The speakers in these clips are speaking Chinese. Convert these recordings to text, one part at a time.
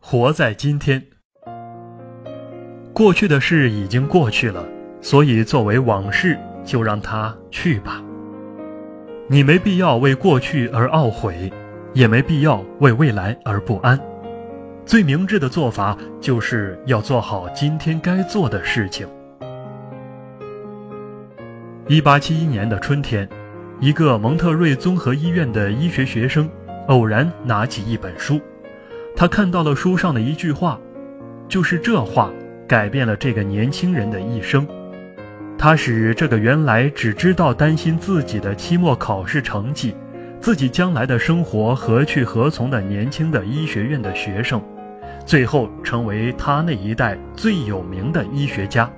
活在今天。过去的事已经过去了，所以作为往事，就让它去吧。你没必要为过去而懊悔，也没必要为未来而不安。最明智的做法，就是要做好今天该做的事情。一八七一年的春天，一个蒙特瑞综合医院的医学学生偶然拿起一本书，他看到了书上的一句话，就是这话。改变了这个年轻人的一生，他使这个原来只知道担心自己的期末考试成绩、自己将来的生活何去何从的年轻的医学院的学生，最后成为他那一代最有名的医学家。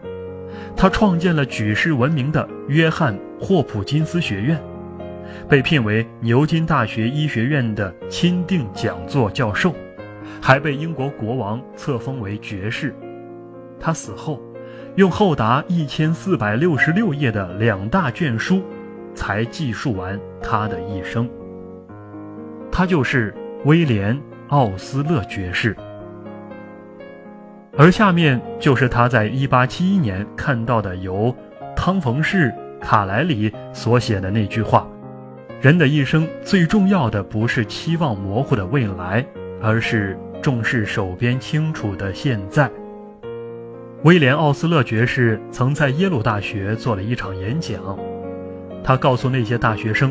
他创建了举世闻名的约翰霍普金斯学院，被聘为牛津大学医学院的钦定讲座教授，还被英国国王册封为爵士。他死后，用厚达一千四百六十六页的两大卷书，才记述完他的一生。他就是威廉·奥斯勒爵士。而下面就是他在一八七一年看到的由汤冯士·卡莱里所写的那句话：“人的一生最重要的不是期望模糊的未来，而是重视手边清楚的现在。”威廉·奥斯勒爵士曾在耶鲁大学做了一场演讲，他告诉那些大学生，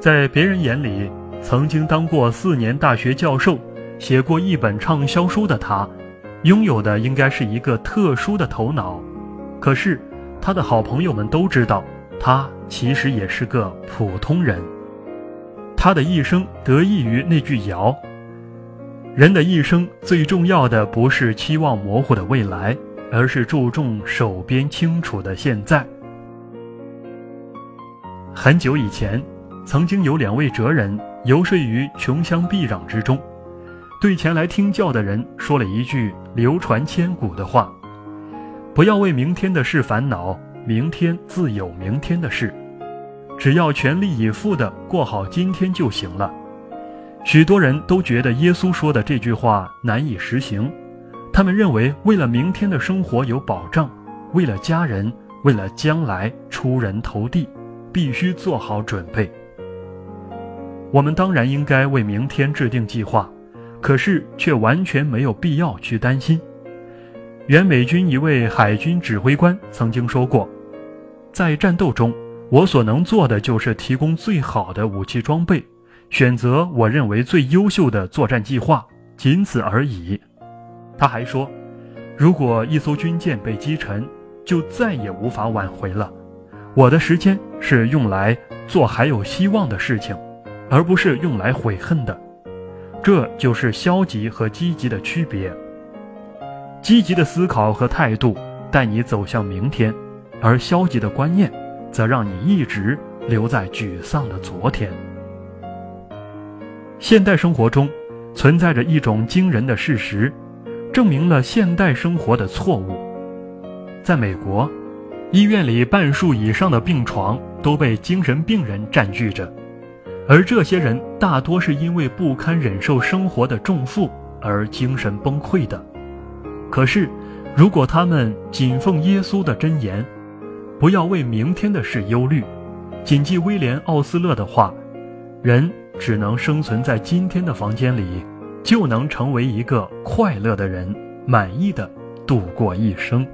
在别人眼里，曾经当过四年大学教授、写过一本畅销书的他，拥有的应该是一个特殊的头脑。可是，他的好朋友们都知道，他其实也是个普通人。他的一生得益于那句谣：“人的一生最重要的不是期望模糊的未来。”而是注重手边清楚的现在。很久以前，曾经有两位哲人游说于穷乡僻壤之中，对前来听教的人说了一句流传千古的话：“不要为明天的事烦恼，明天自有明天的事，只要全力以赴地过好今天就行了。”许多人都觉得耶稣说的这句话难以实行。他们认为，为了明天的生活有保障，为了家人，为了将来出人头地，必须做好准备。我们当然应该为明天制定计划，可是却完全没有必要去担心。原美军一位海军指挥官曾经说过：“在战斗中，我所能做的就是提供最好的武器装备，选择我认为最优秀的作战计划，仅此而已。”他还说，如果一艘军舰被击沉，就再也无法挽回了。我的时间是用来做还有希望的事情，而不是用来悔恨的。这就是消极和积极的区别。积极的思考和态度带你走向明天，而消极的观念则让你一直留在沮丧的昨天。现代生活中存在着一种惊人的事实。证明了现代生活的错误。在美国，医院里半数以上的病床都被精神病人占据着，而这些人大多是因为不堪忍受生活的重负而精神崩溃的。可是，如果他们谨奉耶稣的箴言，不要为明天的事忧虑，谨记威廉·奥斯勒的话，人只能生存在今天的房间里。就能成为一个快乐的人，满意的度过一生。